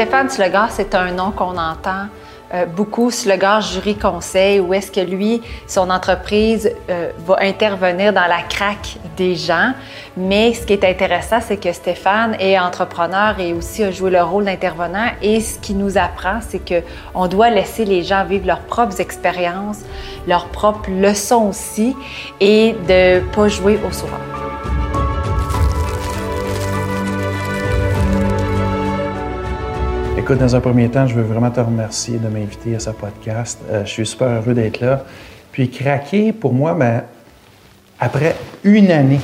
Stéphane Slegar, c'est un nom qu'on entend euh, beaucoup gars jury conseil où est-ce que lui, son entreprise euh, va intervenir dans la craque des gens. Mais ce qui est intéressant, c'est que Stéphane est entrepreneur et aussi a joué le rôle d'intervenant. Et ce qui nous apprend, c'est que on doit laisser les gens vivre leurs propres expériences, leurs propres leçons aussi, et de pas jouer au sauveur. Écoute, dans un premier temps, je veux vraiment te remercier de m'inviter à ce podcast. Euh, je suis super heureux d'être là. Puis craquer, pour moi, ben, après une année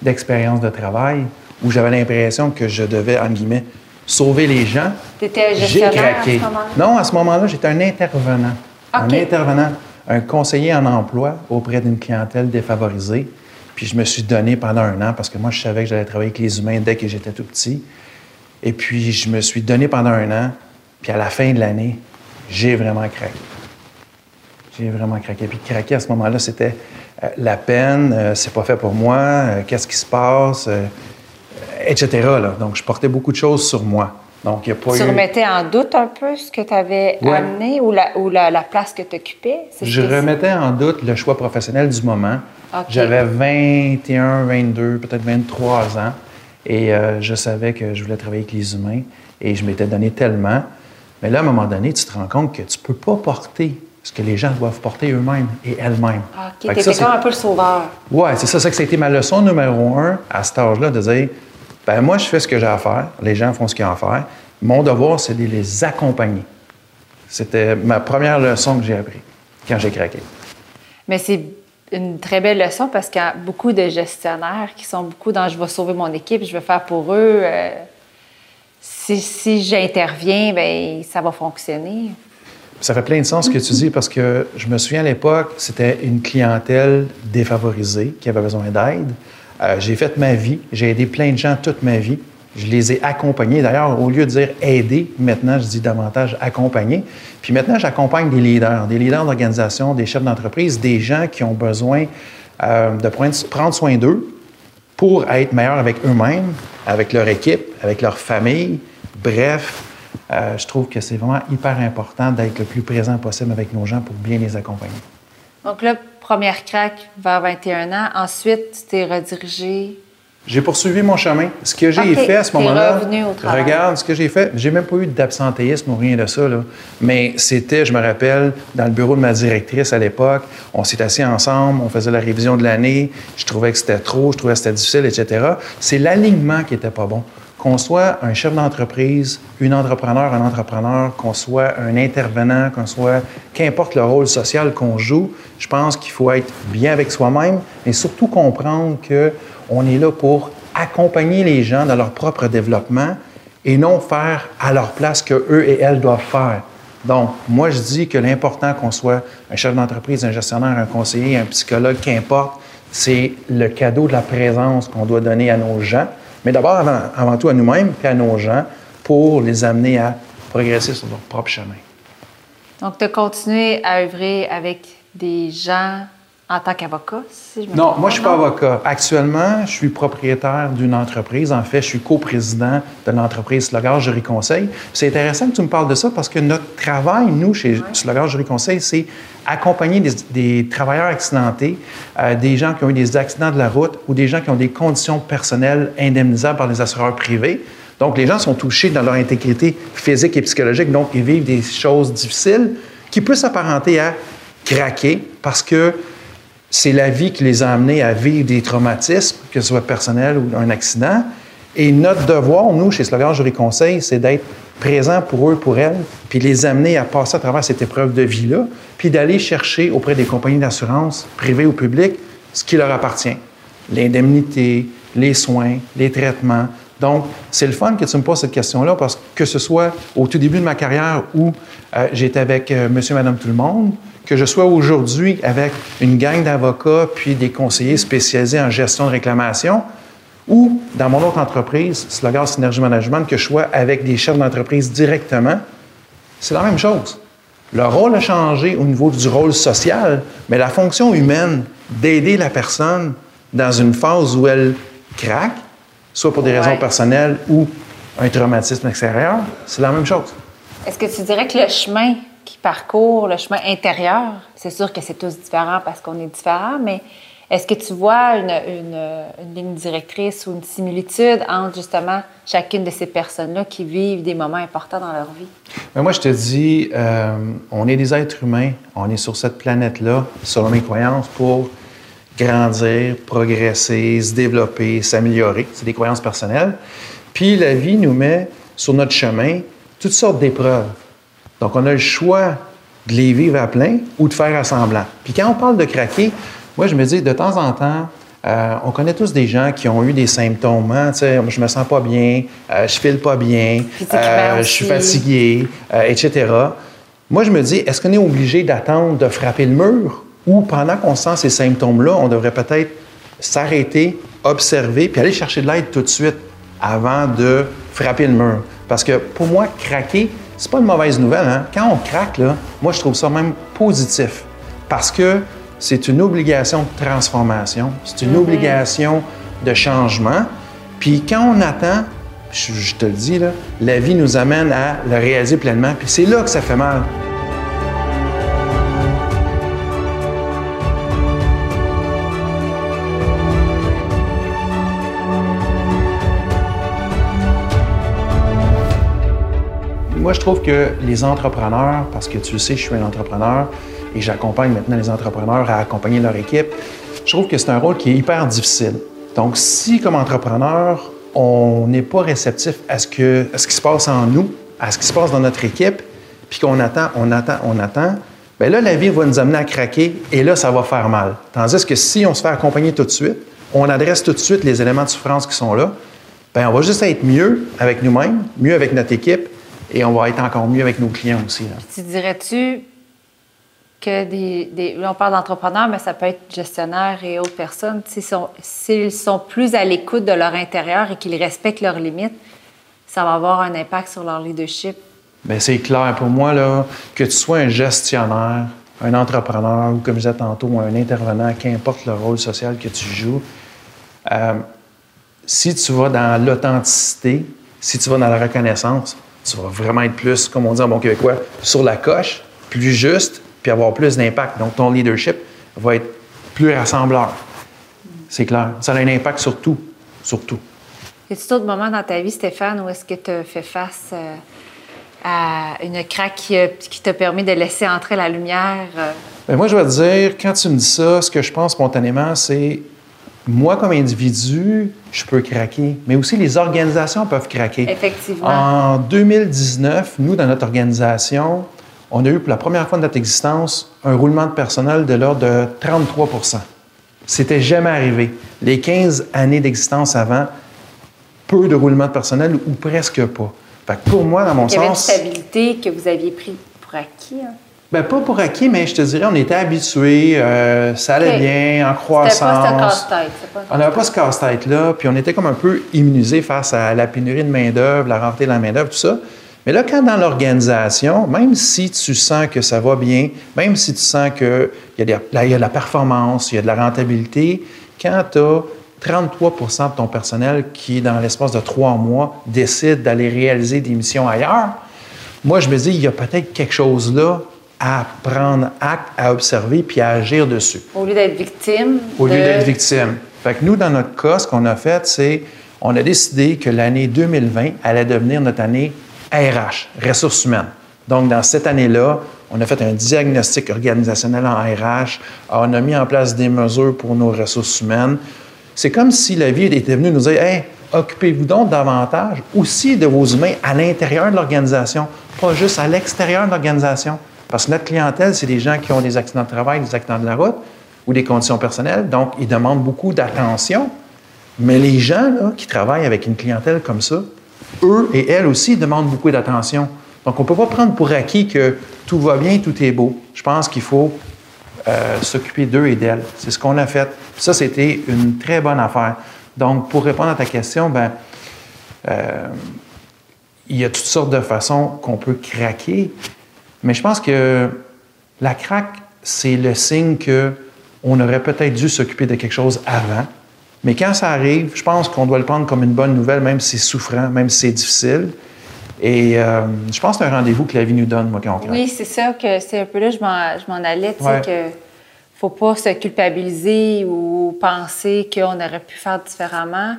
d'expérience de travail où j'avais l'impression que je devais, en guillemets, sauver les gens, j'ai craqué. non, à ce moment-là, j'étais un intervenant. Un intervenant, un conseiller en emploi auprès d'une clientèle défavorisée. Puis je me suis donné pendant un an parce que moi, je savais que j'allais travailler avec les humains dès que j'étais tout petit. Et puis, je me suis donné pendant un an. Puis à la fin de l'année, j'ai vraiment craqué. J'ai vraiment craqué. Puis craquer à ce moment-là, c'était euh, la peine, euh, c'est pas fait pour moi, euh, qu'est-ce qui se passe, etc. Donc, je portais beaucoup de choses sur moi. Donc, il a pas tu remettais en doute un peu ce que tu avais amené ou, la, ou la, place que tu occupais? Je remettais en doute le choix professionnel du moment. J'avais 21, 22, peut-être 23 ans. Et euh, je savais que je voulais travailler avec les humains et je m'étais donné tellement. Mais là, à un moment donné, tu te rends compte que tu ne peux pas porter ce que les gens doivent porter eux-mêmes et elles-mêmes. Ah, OK, tu comme un peu le sauveur. Oui, c'est ça. Ça que été ma leçon numéro un à cet âge-là, de dire, ben moi, je fais ce que j'ai à faire, les gens font ce qu'ils ont à faire. Mon devoir, c'est de les accompagner. C'était ma première leçon que j'ai appris quand j'ai craqué. Mais c'est une très belle leçon parce qu'il y a beaucoup de gestionnaires qui sont beaucoup dans je vais sauver mon équipe, je vais faire pour eux. Euh, si, j'interviens, bien, ça va fonctionner. Ça fait plein de sens ce que tu dis parce que je me souviens à l'époque, c'était une clientèle défavorisée qui avait besoin d'aide. Euh, j'ai fait ma vie, j'ai aidé plein de gens toute ma vie. Je les ai accompagnés. D'ailleurs, au lieu de dire aider, maintenant, je dis davantage accompagner. Puis maintenant, j'accompagne des leaders, des leaders d'organisation, des chefs d'entreprise, des gens qui ont besoin euh, de prendre soin d'eux pour être meilleurs avec eux-mêmes, avec leur équipe, avec leur famille. Bref, euh, je trouve que c'est vraiment hyper important d'être le plus présent possible avec nos gens pour bien les accompagner. Donc là, première craque vers 21 ans. Ensuite, tu t'es redirigé j'ai poursuivi mon chemin. Ce que j'ai fait à ce moment-là, regarde ce que j'ai fait. J'ai même pas eu d'absentéisme ou rien de ça. Là. Mais c'était, je me rappelle, dans le bureau de ma directrice à l'époque, on s'est assis ensemble, on faisait la révision de l'année. Je trouvais que c'était trop, je trouvais que c'était difficile, etc. C'est l'alignement qui était pas bon. Qu'on soit un chef d'entreprise, une entrepreneur, un entrepreneur, qu'on soit un intervenant, qu'on soit, qu'importe le rôle social qu'on joue, je pense qu'il faut être bien avec soi-même, mais surtout comprendre que on est là pour accompagner les gens dans leur propre développement et non faire à leur place que eux et elles doivent faire. Donc, moi, je dis que l'important qu'on soit un chef d'entreprise, un gestionnaire, un conseiller, un psychologue, qu'importe, c'est le cadeau de la présence qu'on doit donner à nos gens, mais d'abord, avant, tout, à nous-mêmes et à nos gens pour les amener à progresser sur leur propre chemin. Donc, tu as continué à œuvrer avec des gens en tant qu'avocat, si je me Non, moi, je ne suis pas avocat. Actuellement, je suis propriétaire d'une entreprise. En fait, je suis coprésident de l'entreprise Slogar Jury Conseil. C'est intéressant que tu me parles de ça parce que notre travail, nous, chez ouais. Slogar Jury Conseil, c'est accompagner des, travailleurs accidentés, euh, des gens qui ont eu des accidents de la route ou des gens qui ont des conditions personnelles indemnisables par les assureurs privés. Donc, les gens sont touchés dans leur intégrité physique et psychologique, donc ils vivent des choses difficiles qui peuvent s'apparenter à craquer parce que c'est la vie qui les a amenés à vivre des traumatismes, que ce soit personnel ou un accident. Et notre devoir, nous, chez Slogan Jury Conseil, c'est d'être présent pour eux, pour elles, puis les amener à passer à travers cette épreuve de vie-là, puis d'aller chercher auprès des compagnies d'assurance, privées ou publiques, ce qui leur appartient. L'indemnité, les soins, les traitements. Donc, c'est le fun que tu me poses cette question-là, parce que ce soit au tout début de ma carrière où euh, j'étais avec euh, monsieur, madame, tout le monde, que je sois aujourd'hui avec une gang d'avocats puis des conseillers spécialisés en gestion de réclamation, ou dans mon autre entreprise, Slogan Synergie Management, que je sois avec des chefs d'entreprise directement, c'est la même chose. Le rôle a changé au niveau du rôle social, mais la fonction humaine d'aider la personne dans une phase où elle craque, soit pour des raisons personnelles ou un traumatisme extérieur, c'est la même chose. Est-ce que tu dirais que le chemin qui parcourt, le chemin intérieur, c'est sûr que c'est tous différents parce qu'on est différents, mais est-ce que tu vois une, une, ligne directrice ou une similitude entre justement chacune de ces personnes-là qui vivent des moments importants dans leur vie? Mais moi, je te dis, euh, on est des êtres humains, on est sur cette planète-là, selon mes croyances, pour grandir, progresser, se développer, s'améliorer. C'est des croyances personnelles. Puis la vie nous met sur notre chemin toutes sortes d'épreuves. Donc, on a le choix de les vivre à plein ou de faire à semblant. Puis quand on parle de craquer, moi, je me dis, de temps en temps, euh, on connaît tous des gens qui ont eu des symptômes. Hein, je me sens pas bien, euh, je file pas bien, euh, je suis fatigué, etc. Moi, je me dis, est-ce qu'on est obligé d'attendre de frapper le mur ou pendant qu'on sent ces symptômes-là, on devrait peut-être s'arrêter, observer, puis aller chercher de l'aide tout de suite avant de frapper le mur? Parce que pour moi, craquer, c'est pas une mauvaise nouvelle. Hein? Quand on craque, là, moi, je trouve ça même positif. Parce que c'est une obligation de transformation, c'est une mhm. obligation de changement. Puis quand on attend, je, te le dis, là, la vie nous amène à le réaliser pleinement. Puis c'est là que ça fait mal. Moi, je trouve que les entrepreneurs, parce que tu le sais, je suis un entrepreneur, et j'accompagne maintenant les entrepreneurs à accompagner leur équipe. Je trouve que c'est un rôle qui est hyper difficile. Donc, si comme entrepreneur, on n'est pas réceptif à ce, que, ce qui se passe en nous, à ce qui se passe dans notre équipe, puis qu'on attend, on attend, on attend, bien là, la vie va nous amener à craquer et là, ça va faire mal. Tandis que si on se fait accompagner tout de suite, on adresse tout de suite les éléments de souffrance qui sont là, bien, on va juste être mieux avec nous-mêmes, mieux avec notre équipe et on va être encore mieux avec nos clients aussi. Tu dirais-tu, que des, on parle d'entrepreneurs, mais ça peut être gestionnaires et autres personnes. S'ils sont, plus à l'écoute de leur intérieur et qu'ils respectent leurs limites, ça va avoir un impact sur leur leadership. Bien, c'est clair pour moi, là, que tu sois un gestionnaire, un entrepreneur ou, comme je disais tantôt, un intervenant, qu'importe le rôle social que tu joues, euh, si tu vas dans l'authenticité, si tu vas dans la reconnaissance, tu vas vraiment être plus, comme on dit en bon québécois, sur la coche, plus juste, puis avoir plus d'impact. Donc, ton leadership va être plus rassembleur. C'est clair. Ça a un impact sur tout. Sur tout. Y a-t-il d'autres moments dans ta vie, Stéphane, où est-ce que tu as fait face euh, à une craque qui, t'a permis de laisser entrer la lumière? Euh? Bien, moi, je vais te dire, quand tu me dis ça, ce que je pense spontanément, c'est moi, comme individu, je peux craquer, mais aussi les organisations peuvent craquer. Effectivement. En 2019, nous, dans notre organisation, on a eu pour la première fois de notre existence un roulement de personnel de l'ordre de 33% C'était jamais arrivé. Les 15 années d'existence avant, peu de roulement de personnel ou presque pas. Fait pour moi, dans mon sens. Il y avait une stabilité que vous aviez pris pour acquis. Hein? Bien, pas pour acquis, mais je te dirais, on était habitués, euh, ça allait bien, en croissance. Pas casse-tête. On n'avait pas ce casse-tête-là, puis on était comme un peu immunisés face à la pénurie de main-d'œuvre, la rareté de la main-d'œuvre, tout ça. Mais là, quand dans l'organisation, même si tu sens que ça va bien, même si tu sens qu'il y, a de la performance, il y a de la rentabilité, quand tu as 33% de ton personnel qui, dans l'espace de trois mois, décide d'aller réaliser des missions ailleurs, moi, je me dis, il y a peut-être quelque chose là à prendre acte, à observer, puis à agir dessus. Au lieu d'être victime. Au lieu d'être victime. Fait que nous, dans notre cas, ce qu'on a fait, c'est on a décidé que l'année 2020 allait devenir notre année RH, ressources humaines. Donc, dans cette année-là, on a fait un diagnostic organisationnel en RH, on a mis en place des mesures pour nos ressources humaines. C'est comme si la vie était venue nous dire Hey, occupez-vous donc davantage aussi de vos humains à l'intérieur de l'organisation, pas juste à l'extérieur de l'organisation. Parce que notre clientèle, c'est des gens qui ont des accidents de travail, des accidents de la route ou des conditions personnelles. Donc, ils demandent beaucoup d'attention. Mais les gens qui travaillent avec une clientèle comme ça, eux et elles aussi demandent beaucoup d'attention. Donc, on ne peut pas prendre pour acquis que tout va bien, tout est beau. Je pense qu'il faut euh, s'occuper d'eux et d'elles. C'est ce qu'on a fait. Ça, c'était une très bonne affaire. Donc, pour répondre à ta question, ben, euh, il y a toutes sortes de façons qu'on peut craquer, mais je pense que la craque, c'est le signe qu'on aurait peut-être dû s'occuper de quelque chose avant, Mais quand ça arrive, je pense qu'on doit le prendre comme une bonne nouvelle, même si c'est souffrant, même si c'est difficile. Et euh, je pense que c'est un rendez-vous que la vie nous donne, moi, quand on craque. Oui, c'est ça que c'est un peu là, je m'en, je m'en allais, tu sais, que faut pas se culpabiliser ou penser qu'on aurait pu faire différemment.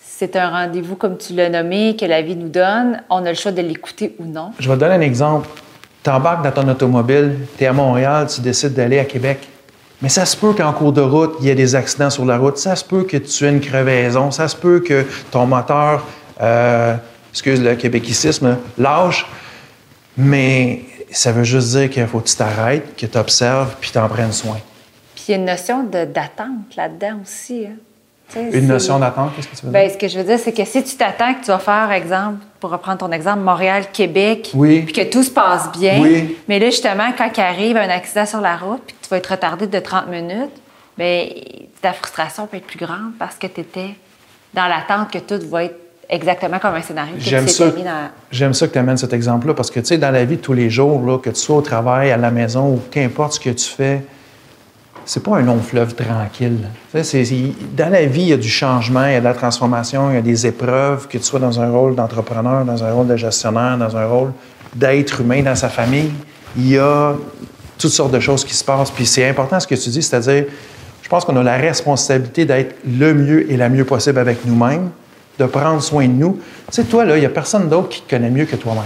C'est un rendez-vous, comme tu l'as nommé, que la vie nous donne. On a le choix de l'écouter ou non. Je vais te donner un exemple. Tu embarques dans ton automobile, tu es à Montréal, tu décides d'aller à Québec. Mais ça se peut qu'en cours de route, il y ait des accidents sur la route. Ça se peut que tu aies une crevaison. Ça se peut que ton moteur, euh, excuse le québécoisme, lâche. Mais ça veut juste dire qu'il faut que tu t'arrêtes, que tu observes, puis tu en prennes soin. Puis il y a une notion d'attente là-dedans aussi. hein. Une notion d'attente, qu'est-ce que tu veux Ben, dire? ce que je veux dire, c'est que si tu t'attends que tu vas faire, exemple, pour reprendre ton exemple, Montréal-Québec, Oui. puis que tout se passe bien, Oui. mais là, justement, quand il arrive un accident sur la route, puis que tu vas être retardé de 30 minutes, bien, ta frustration peut être plus grande parce que tu étais dans l'attente que tout va être exactement comme un scénario que J'aime ça. t'étais mis dans... J'aime ça que tu amènes cet exemple-là parce que, tu sais, dans la vie de tous les jours, là, que tu sois au travail, à la maison ou qu'importe ce que tu fais, c'est pas un long fleuve tranquille. Dans la vie, il y a du changement, il y a de la transformation, il y a des épreuves, que tu sois dans un rôle d'entrepreneur, dans un rôle de gestionnaire, dans un rôle d'être humain dans sa famille. Il y a toutes sortes de choses qui se passent. Puis c'est important ce que tu dis, c'est-à-dire, je pense qu'on a la responsabilité d'être le mieux et la mieux possible avec nous-mêmes, de prendre soin de nous. Tu sais, toi, là, il n'y a personne d'autre qui te connaît mieux que toi-même.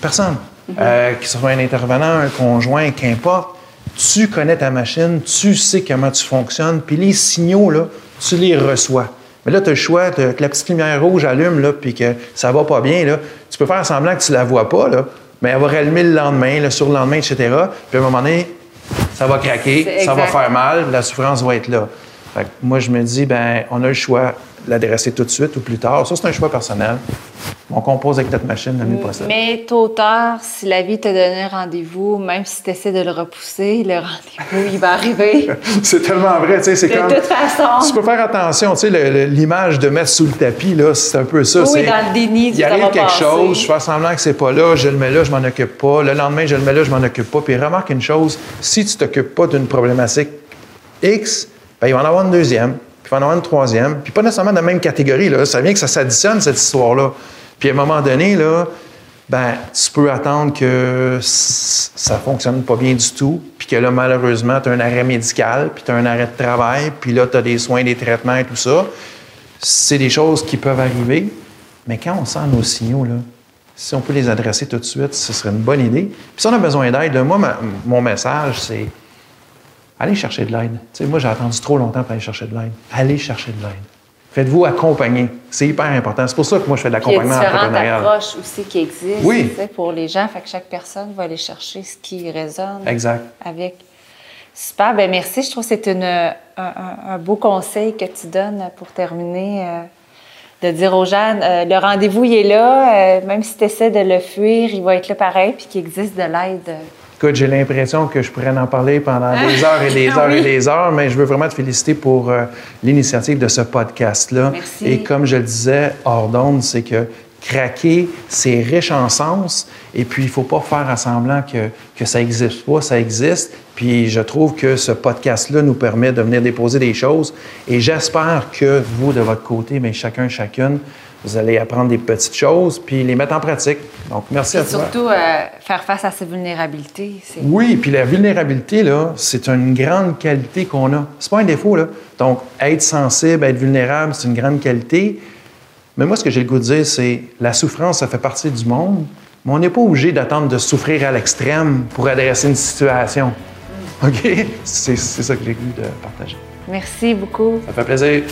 Personne. Euh, que ce soit un intervenant, un conjoint, qu'importe. Tu connais ta machine, tu sais comment tu fonctionnes, puis les signaux, là, tu les reçois. Mais là, tu as le choix, que la petite lumière rouge allume, là, puis que ça va pas bien, là. Tu peux faire semblant que tu la vois pas, là, mais elle va rallumer le lendemain, le surlendemain, etc. Puis à un moment donné, ça va craquer, ça va faire mal, la souffrance va être là. Fait que moi, je me dis, ben, on a le choix de l'adresser tout de suite ou plus tard. Ça, c'est un choix personnel. On compose avec notre machine le mieux possible. Mais tôt ou tard, si la vie te donné un rendez-vous, même si tu essaies de le repousser, le rendez-vous, il va arriver. C'est tellement vrai, tu sais, c'est De comme... toute façon. Tu peux faire attention, tu sais, le- le- l'image de mettre sous le tapis, là, c'est un peu ça. Oui, c'est- dans le déni du Il arrive quelque chose, je fais semblant que c'est pas là, je le mets là, je m'en occupe pas. Le lendemain, je le mets là, je m'en occupe pas. Puis remarque une chose, si tu t'occupes pas d'une problématique X, ben, il va en avoir une deuxième, puis il va en avoir une troisième, puis pas nécessairement de la même catégorie. Là. Ça vient que ça s'additionne, cette histoire-là. Puis à un moment donné, là, ben, tu peux attendre que ça fonctionne pas bien du tout, puis que là, malheureusement, tu as un arrêt médical, puis tu as un arrêt de travail, puis là, tu as des soins, des traitements et tout ça. C'est des choses qui peuvent arriver, mais quand on sent nos signaux, là, si on peut les adresser tout de suite, ce serait une bonne idée. Puis si on a besoin d'aide, moi, mon message, c'est allez chercher de l'aide. Moi, j'ai attendu trop longtemps pour aller chercher de l'aide. Allez chercher de l'aide. Faites-vous accompagner. C'est hyper important. C'est pour ça que moi, je fais de Puis il y a l'accompagnement différentes entrepreneurial. approches aussi qui existent Oui. tu sais, pour les gens. Fait que chaque personne va aller chercher ce qui résonne Exact. avec. Super, ben merci. Je trouve que c'est une- un, un- un beau conseil que tu donnes pour terminer. euh, de dire aux gens, euh, le rendez-vous, il est là. euh, même si tu essaies de le fuir, il va être là pareil, puis qu'il existe de l'aide. Écoute, j'ai l'impression que je pourrais en parler pendant des heures et des Ah heures et des heures, mais je veux vraiment te féliciter pour euh, l'initiative de ce podcast-là. Merci. Et comme je le disais hors d'onde, c'est que craquer, c'est riche en sens, et puis il ne faut pas faire à semblant que, que ça n'existe pas, ça existe. Puis je trouve que ce podcast-là nous permet de venir déposer des choses, et j'espère que vous, de votre côté, mais chacun, chacune, vous allez apprendre des petites choses, puis les mettre en pratique. Donc, merci Et à toi. surtout, euh, faire face à ses vulnérabilités. Oui, puis la vulnérabilité, là, c'est une grande qualité qu'on a. C'est pas un défaut, là. Donc, être sensible, être vulnérable, c'est une grande qualité. Mais moi, ce que j'ai le goût de dire, c'est la souffrance, ça fait partie du monde, mais on n'est pas obligé d'attendre de souffrir à l'extrême pour adresser une situation. OK? C'est c'est ça que j'ai le goût de partager. Merci beaucoup. Ça fait plaisir.